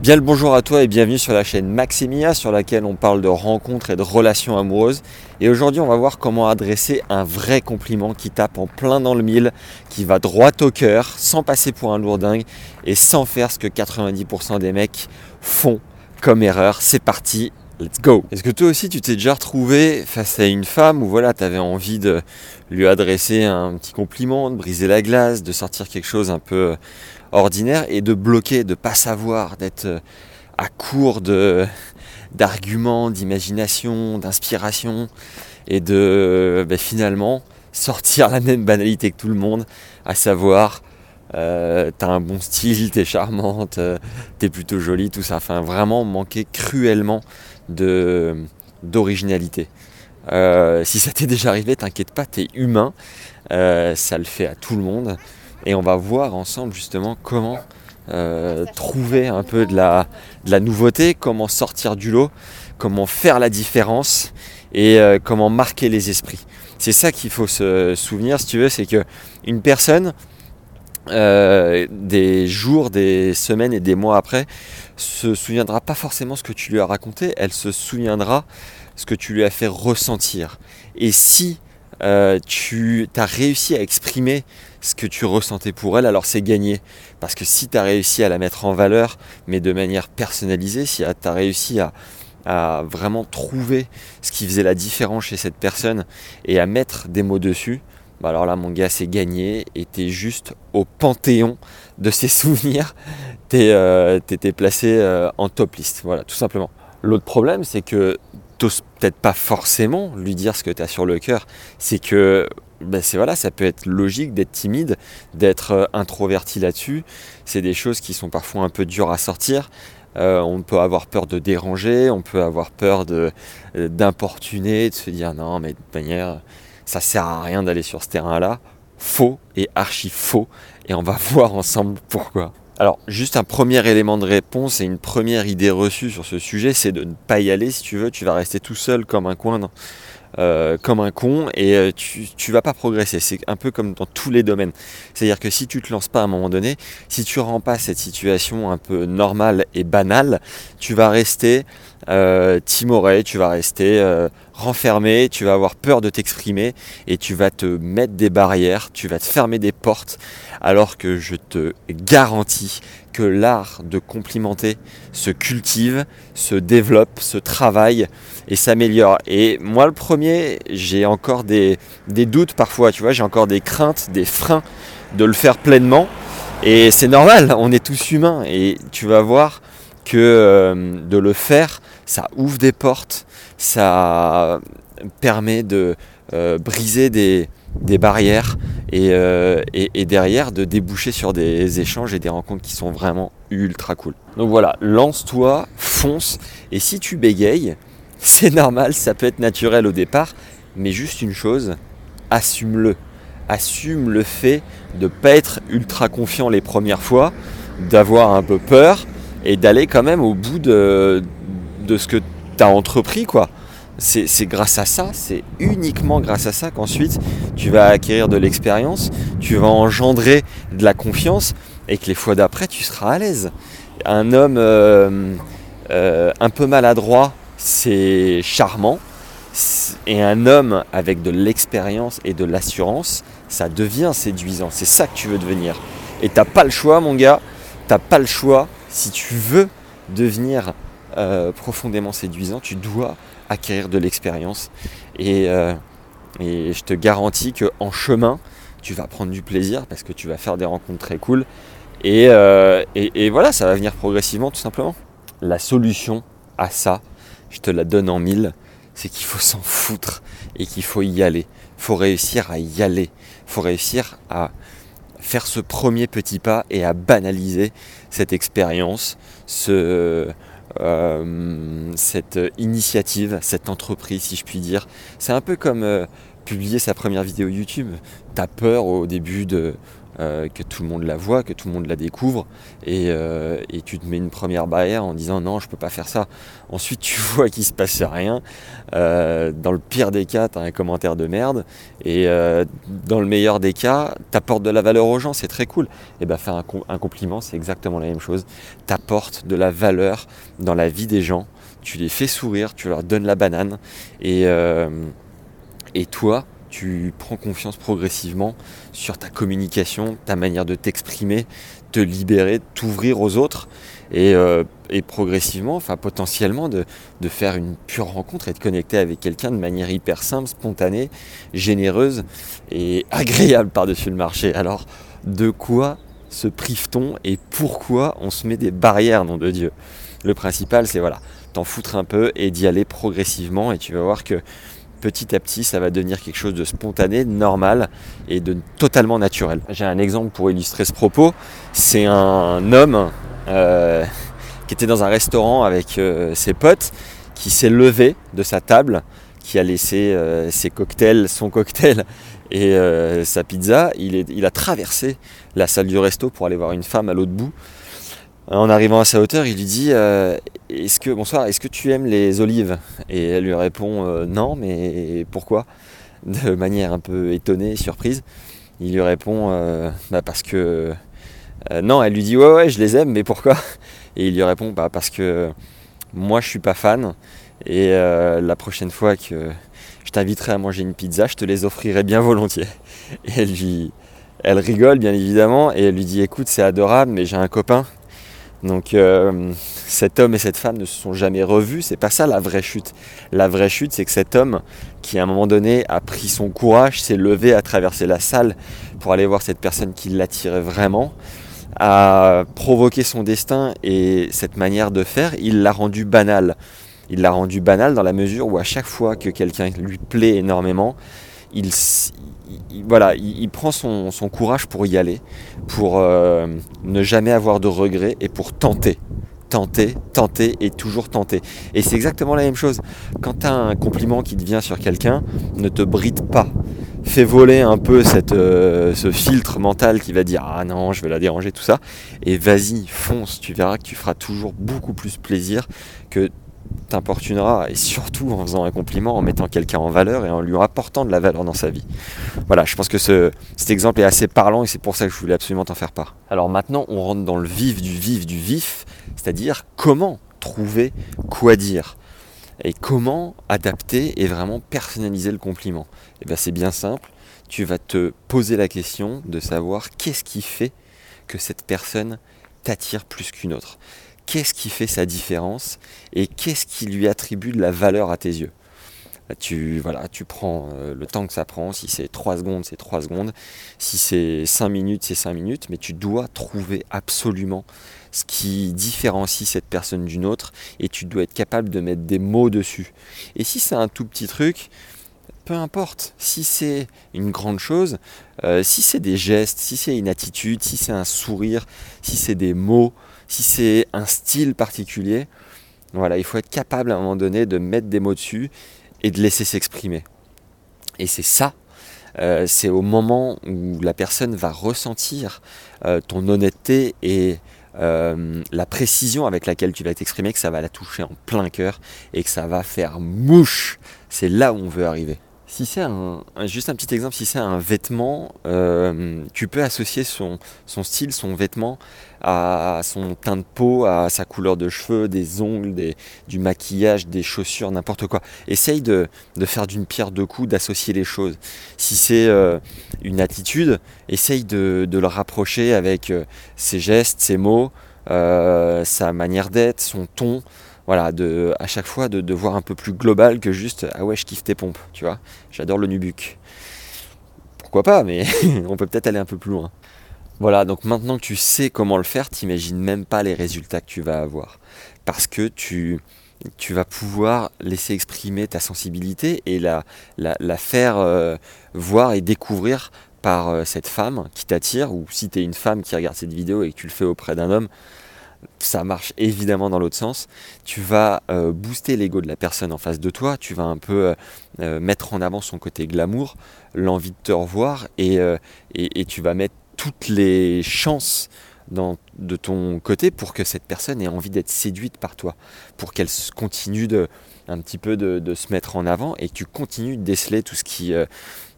Bien le bonjour à toi et bienvenue sur la chaîne Maximia sur laquelle on parle de rencontres et de relations amoureuses. Et aujourd'hui on va voir comment adresser un vrai compliment qui tape en plein dans le mille, qui va droit au cœur, sans passer pour un lourdingue et sans faire ce que 90% des mecs font comme erreur. C'est parti, let's go Est-ce que toi aussi tu t'es déjà retrouvé face à une femme où voilà, tu envie de lui adresser un petit compliment, de briser la glace, de sortir quelque chose un peu ordinaire et de bloquer, de pas savoir, d'être euh, à court de d'arguments, d'imagination, d'inspiration et de ben, finalement sortir la même banalité que tout le monde, à savoir euh, t'as un bon style, t'es charmante, euh, t'es plutôt jolie, tout ça. Enfin, vraiment manquer cruellement de d'originalité. Si ça t'est déjà arrivé, t'inquiète pas, t'es humain. ça le fait à tout le monde et on va voir ensemble justement comment euh, trouver un peu de la, de la, nouveauté, comment sortir du lot, comment faire la différence et euh, comment marquer les esprits. C'est ça qu'il faut se souvenir, si tu veux, c'est que une personne, euh, des jours, des semaines et des mois après, se souviendra pas forcément ce que tu lui as raconté, elle se souviendra ce que tu lui as fait ressentir. Et si tu as réussi à exprimer ce que tu ressentais pour elle, alors c'est gagné. Parce que si tu as réussi à la mettre en valeur, mais de manière personnalisée, si tu as réussi à, vraiment trouver ce qui faisait la différence chez cette personne et à mettre des mots dessus, bah alors là mon gars c'est gagné et t'es juste au panthéon de ses souvenirs, euh, placé euh, en top liste, voilà tout simplement. L'autre problème c'est que t'oses peut-être pas forcément lui dire ce que tu as sur le cœur, c'est que ben c'est voilà, ça peut être logique d'être timide, d'être euh, introverti là-dessus. C'est des choses qui sont parfois un peu dures à sortir. On peut avoir peur de déranger, on peut avoir peur de d'importuner, de se dire non mais de manière ça sert à rien d'aller sur ce terrain-là. Faux et archi faux. Et on va voir ensemble pourquoi. Alors, juste un premier élément de réponse et une première idée reçue sur ce sujet, c'est de ne pas y aller si tu veux. Tu vas rester tout seul comme un coin euh, comme un con et euh, tu, tu vas pas progresser. C'est un peu comme dans tous les domaines. C'est-à-dire que si tu te lances pas à un moment donné, si tu rends pas cette situation un peu normale et banale, tu vas rester euh, timoré, tu vas rester renfermé, tu vas avoir peur de t'exprimer et tu vas te mettre des barrières, tu vas te fermer des portes, alors que je te garantis que l'art de complimenter se cultive, se développe, se travaille et s'améliore. Et moi le premier, j'ai encore des, doutes parfois, tu vois, j'ai encore des craintes, des freins de le faire pleinement. Et c'est normal, on est tous humains et tu vas voir que euh, de le faire, ça ouvre des portes, ça permet de euh, briser des, barrières euh, et, derrière de déboucher sur des échanges et des rencontres qui sont vraiment ultra cool. Donc voilà, lance-toi, fonce, et si tu bégayes, c'est normal, ça peut être naturel au départ, mais juste une chose, assume-le. Assume le fait de ne pas être ultra confiant les premières fois, d'avoir un peu peur et d'aller quand même au bout de, de ce que entrepris quoi c'est grâce à ça, c'est uniquement grâce à ça qu'ensuite tu vas acquérir de l'expérience, tu vas engendrer de la confiance et que les fois d'après tu seras à l'aise. Un homme euh, euh, un peu maladroit, c'est charmant. Et un homme avec de l'expérience et de l'assurance, ça devient séduisant. C'est ça que tu veux devenir. Et t'as pas le choix, mon gars. T'as pas le choix. Si tu veux devenir euh, profondément séduisant, tu dois acquérir de l'expérience. Euh, et, je te garantis qu'en chemin, tu vas prendre du plaisir parce que tu vas faire des rencontres très cool. Euh, et, et, voilà, ça va venir progressivement tout simplement. La solution à ça, je te la donne en mille, c'est qu'il faut s'en foutre et qu'il faut y aller. Il faut réussir à y aller. Il faut réussir à faire ce premier petit pas et à banaliser cette expérience, ce, euh, cette initiative, cette entreprise, si je puis dire. C'est un peu comme euh, publier sa première vidéo YouTube. T'as peur au début de euh, que tout le monde la voit, que tout le monde la découvre, et, euh, et, tu te mets une première barrière en disant non, je peux pas faire ça. Ensuite, tu vois qu'il se passe rien. Euh, dans le pire des cas, tu as un commentaire de merde, et dans le meilleur des cas, tu apportes de la valeur aux gens, c'est très cool. Et bien, faire un, compliment, c'est exactement la même chose. Tu apportes de la valeur dans la vie des gens, tu les fais sourire, tu leur donnes la banane, et toi, tu prends confiance progressivement sur ta communication, ta manière de t'exprimer, te libérer, t'ouvrir aux autres et, euh, progressivement, enfin potentiellement de, faire une pure rencontre et de connecter avec quelqu'un de manière hyper simple, spontanée, généreuse et agréable par-dessus le marché. Alors de quoi se prive-t-on et pourquoi on se met des barrières, nom de Dieu? Le principal c'est voilà, t'en foutre un peu et d'y aller progressivement et tu vas voir que petit à petit, ça va devenir quelque chose de spontané, de normal et de totalement naturel. J'ai un exemple pour illustrer ce propos. C'est un homme euh, qui était dans un restaurant avec euh, ses potes, qui s'est levé de sa table, qui a laissé euh, ses cocktails, son cocktail et sa pizza. Il, a traversé la salle du resto pour aller voir une femme à l'autre bout. En arrivant à sa hauteur, il lui dit euh, Est-ce que bonsoir, est-ce que tu aimes les olives? Et elle lui répond euh, Non, mais pourquoi? De manière un peu étonnée, surprise. Il lui répond euh, bah, parce que non. Elle lui dit Ouais, ouais, je les aime, mais pourquoi? Et il lui répond bah, parce que moi, je suis pas fan. Et la prochaine fois que je t'inviterai à manger une pizza, je te les offrirai bien volontiers. Et elle lui, elle rigole bien évidemment et elle lui dit Écoute, c'est adorable, mais j'ai un copain donc euh, cet homme et cette femme ne se sont jamais revus, c'est pas ça la vraie chute. La vraie chute, c'est que cet homme, qui à un moment donné a pris son courage, s'est levé, à traverser la salle pour aller voir cette personne qui l'attirait vraiment, a provoqué son destin et cette manière de faire, il l'a rendu banal. Il l'a rendu banal dans la mesure où à chaque fois que quelqu'un lui plaît énormément, il, voilà, il, prend son, courage pour y aller, pour euh, ne jamais avoir de regrets et pour tenter. Tenter, tenter et toujours tenter. Et c'est exactement la même chose. Quand tu as un compliment qui te vient sur quelqu'un, ne te bride pas. Fais voler un peu cette, euh, ce filtre mental qui va dire Ah non, je vais la déranger, tout ça. Et vas-y, fonce. Tu verras que tu feras toujours beaucoup plus plaisir que t'importunera et surtout en faisant un compliment, en mettant quelqu'un en valeur et en lui apportant de la valeur dans sa vie. Voilà, je pense que ce, cet exemple est assez parlant et c'est pour ça que je voulais absolument t'en faire part. Alors maintenant, on rentre dans le vif du vif du vif, c'est-à-dire comment trouver quoi dire et comment adapter et vraiment personnaliser le compliment. Et eh bien c'est bien simple, tu vas te poser la question de savoir qu'est-ce qui fait que cette personne t'attire plus qu'une autre qu'est-ce qui fait sa différence et qu'est-ce qui lui attribue de la valeur à tes yeux? Tu, voilà, tu prends euh, le temps que ça prend, si c'est 3 secondes, c'est 3 secondes, si c'est 5 minutes, c'est 5 minutes, mais tu dois trouver absolument ce qui différencie cette personne d'une autre et tu dois être capable de mettre des mots dessus. Et si c'est un tout petit truc, peu importe. Si c'est une grande chose, euh, si c'est des gestes, si c'est une attitude, si c'est un sourire, si c'est des mots, si c'est un style particulier, voilà, il faut être capable à un moment donné de mettre des mots dessus et de laisser s'exprimer. Et c'est ça, euh, c'est au moment où la personne va ressentir euh, ton honnêteté et euh, la précision avec laquelle tu vas t'exprimer que ça va la toucher en plein cœur et que ça va faire mouche. C'est là où on veut arriver. Si c'est un, juste un petit exemple, si c'est un vêtement, euh, tu peux associer son, style, son vêtement à son teint de peau, à sa couleur de cheveux, des ongles, du maquillage, des chaussures, n'importe quoi. Essaye de, de faire d'une pierre deux coups, d'associer les choses. Si c'est euh, une attitude, essaye de, de, le rapprocher avec euh, ses gestes, ses mots, sa manière d'être, son ton voilà, de, à chaque fois de, voir un peu plus global que juste ah ouais je kiffe tes pompes, tu vois, j'adore le nubuck. Pourquoi pas, mais on peut peut-être aller un peu plus loin. Voilà, donc maintenant que tu sais comment le faire, t'imagines même pas les résultats que tu vas avoir. Parce que tu, vas pouvoir laisser exprimer ta sensibilité et la, la, faire euh, voir et découvrir par euh, cette femme qui t'attire, ou si tu une femme qui regarde cette vidéo et que tu le fais auprès d'un homme, ça marche évidemment dans l'autre sens. Tu vas euh, booster l'ego de la personne en face de toi, tu vas un peu euh, euh, mettre en avant son côté glamour, l'envie de te revoir, et, et, tu vas mettre toutes les chances de ton côté pour que cette personne ait envie d'être séduite par toi, pour qu'elle continue un petit peu de, se mettre en avant et que tu continues de déceler tout ce qui,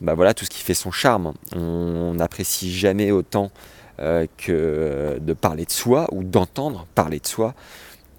bah voilà, tout ce qui fait son charme. On n'apprécie jamais autant euh, que de parler de soi ou d'entendre parler de soi.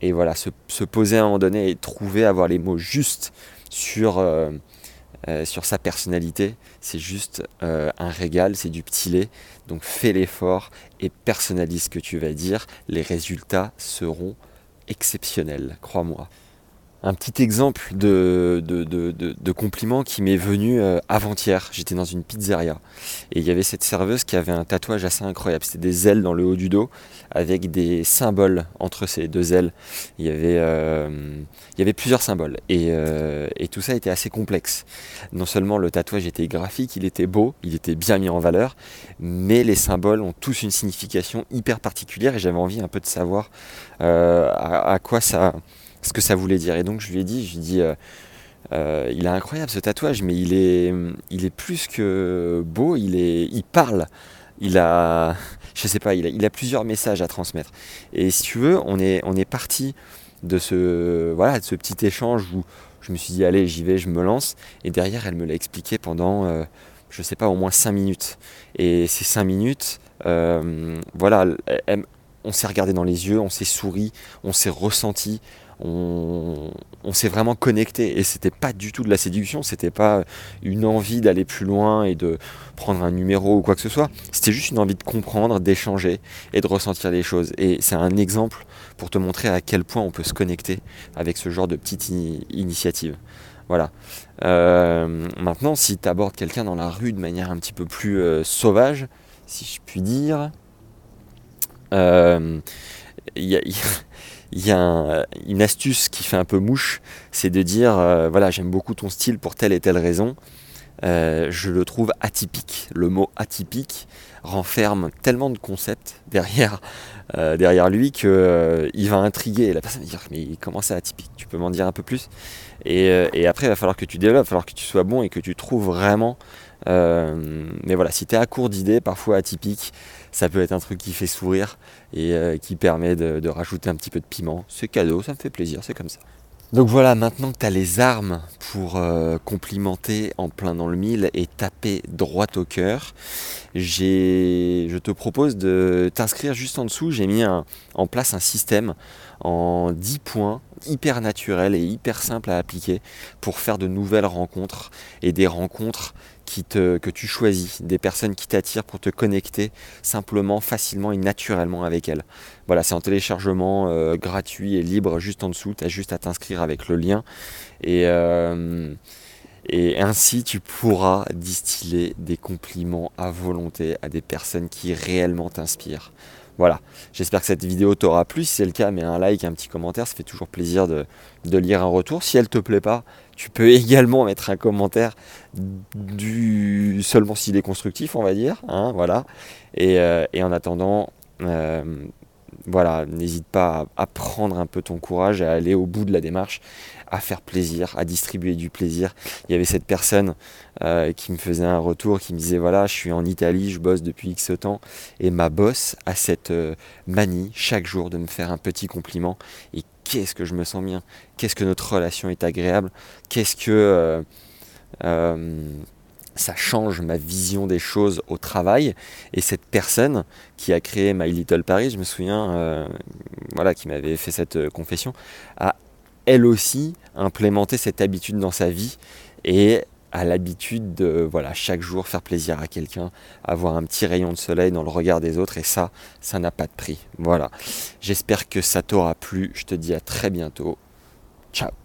Et voilà, se, poser à un moment donné et trouver, avoir les mots justes sur, euh, sur sa personnalité, c'est juste un régal, c'est du petit lait. Donc fais l'effort et personnalise ce que tu vas dire. Les résultats seront exceptionnels, crois-moi un petit exemple de, de, de, compliment qui m'est venu euh, avant-hier. J'étais dans une pizzeria et il y avait cette serveuse qui avait un tatouage assez incroyable. C'était des ailes dans le haut du dos avec des symboles entre ces deux ailes. Il y avait, euh, il y avait plusieurs symboles et, euh, et, tout ça était assez complexe. Non seulement le tatouage était graphique, il était beau, il était bien mis en valeur, mais les symboles ont tous une signification hyper particulière et j'avais envie un peu de savoir à quoi ça ce que ça voulait dire. Et donc je lui ai dit, je lui ai dit, euh, euh, il est incroyable ce tatouage, mais il est, il est plus que beau, il, est, il parle, il a, je sais pas, il a, plusieurs messages à transmettre. Et si tu veux, on est, on est parti de ce, voilà, de ce petit échange où je me suis dit, allez, j'y vais, je me lance. Et derrière, elle me l'a expliqué pendant, euh, je sais pas, au moins 5 minutes. Et ces 5 minutes, voilà, on s'est regardé dans les yeux, on s'est souri, on s'est ressenti, on, s'est vraiment connecté et c'était pas du tout de la séduction, c'était pas une envie d'aller plus loin et de prendre un numéro ou quoi que ce soit, c'était juste une envie de comprendre, d'échanger et de ressentir les choses. Et c'est un exemple pour te montrer à quel point on peut se connecter avec ce genre de petite initiative. Voilà. Euh, maintenant, si tu abordes quelqu'un dans la rue de manière un petit peu plus euh, sauvage, si je puis dire, euh, il y a il y a une astuce qui fait un peu mouche, c'est de dire euh, voilà j'aime beaucoup ton style pour telle et telle raison. Euh, je le trouve atypique. Le mot atypique renferme tellement de concepts derrière, euh, derrière lui que il va intriguer. La personne va dire mais comment c'est atypique? Tu peux m'en dire un peu plus? Et, et, après il va falloir que tu développes, il va falloir que tu sois bon et que tu trouves vraiment euh, mais voilà, si tu es à court d'idées, parfois atypiques, ça peut être un truc qui fait sourire et euh, qui permet de, rajouter un petit peu de piment. C'est cadeau, ça me fait plaisir, c'est comme ça. Donc voilà, maintenant que tu as les armes pour euh, complimenter en plein dans le mille et taper droit au cœur, je te propose de t'inscrire juste en dessous. J'ai mis en place un système en 10 points hyper naturel et hyper simple à appliquer pour faire de nouvelles rencontres et des rencontres que tu choisis, des personnes qui t'attirent pour te connecter simplement, facilement et naturellement avec elles. Voilà, c'est en téléchargement euh, gratuit et libre juste en dessous, tu as juste à t'inscrire avec le lien. Et, euh, et ainsi tu pourras distiller des compliments à volonté à des personnes qui réellement t'inspirent. Voilà, j'espère que cette vidéo t'aura plu. Si c'est le cas, mets un like, un petit commentaire, ça fait toujours plaisir de, lire un retour. Si elle te plaît pas, tu peux également mettre un commentaire du seulement s'il est constructif, on va dire. Hein, voilà. Et, euh, en attendant, euh, voilà, n'hésite pas à, prendre un peu ton courage à aller au bout de la démarche, à faire plaisir, à distribuer du plaisir. Il y avait cette personne euh, qui me faisait un retour, qui me disait voilà, je suis en Italie, je bosse depuis X temps, et ma boss a cette euh, manie chaque jour de me faire un petit compliment. Et qu'est-ce que je me sens bien, qu'est-ce que notre relation est agréable, qu'est-ce que euh, ça change ma vision des choses au travail. Et cette personne qui a créé My Little Paris, je me souviens, euh, voilà, qui m'avait fait cette euh, confession, a elle aussi implémenté cette habitude dans sa vie et a l'habitude de voilà chaque jour faire plaisir à quelqu'un, avoir un petit rayon de soleil dans le regard des autres et ça, ça n'a pas de prix. Voilà. J'espère que ça t'aura plu. Je te dis à très bientôt. Ciao.